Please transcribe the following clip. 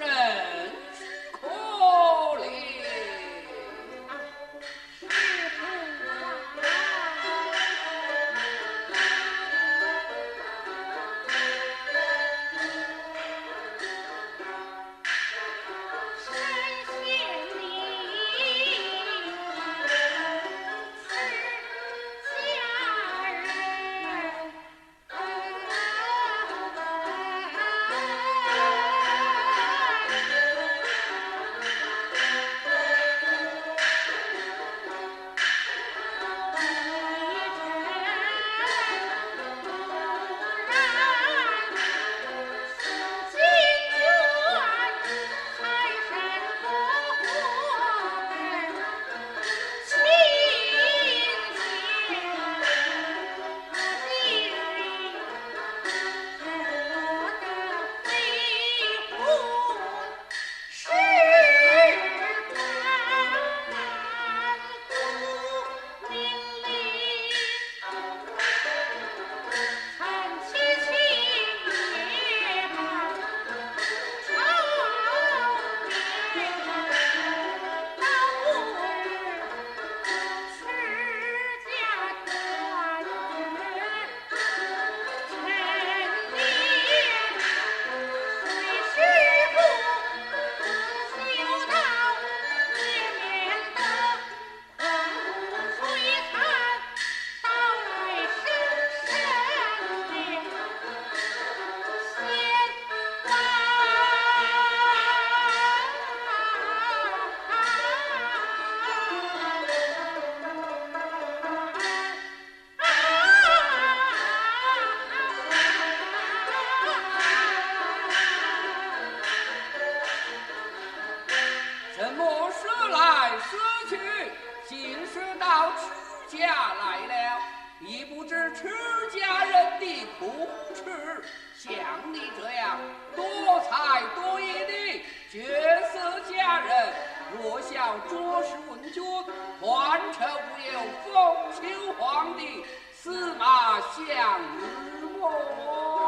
Ultra. 若想着实问君，换成无有封秦皇帝，司马相如？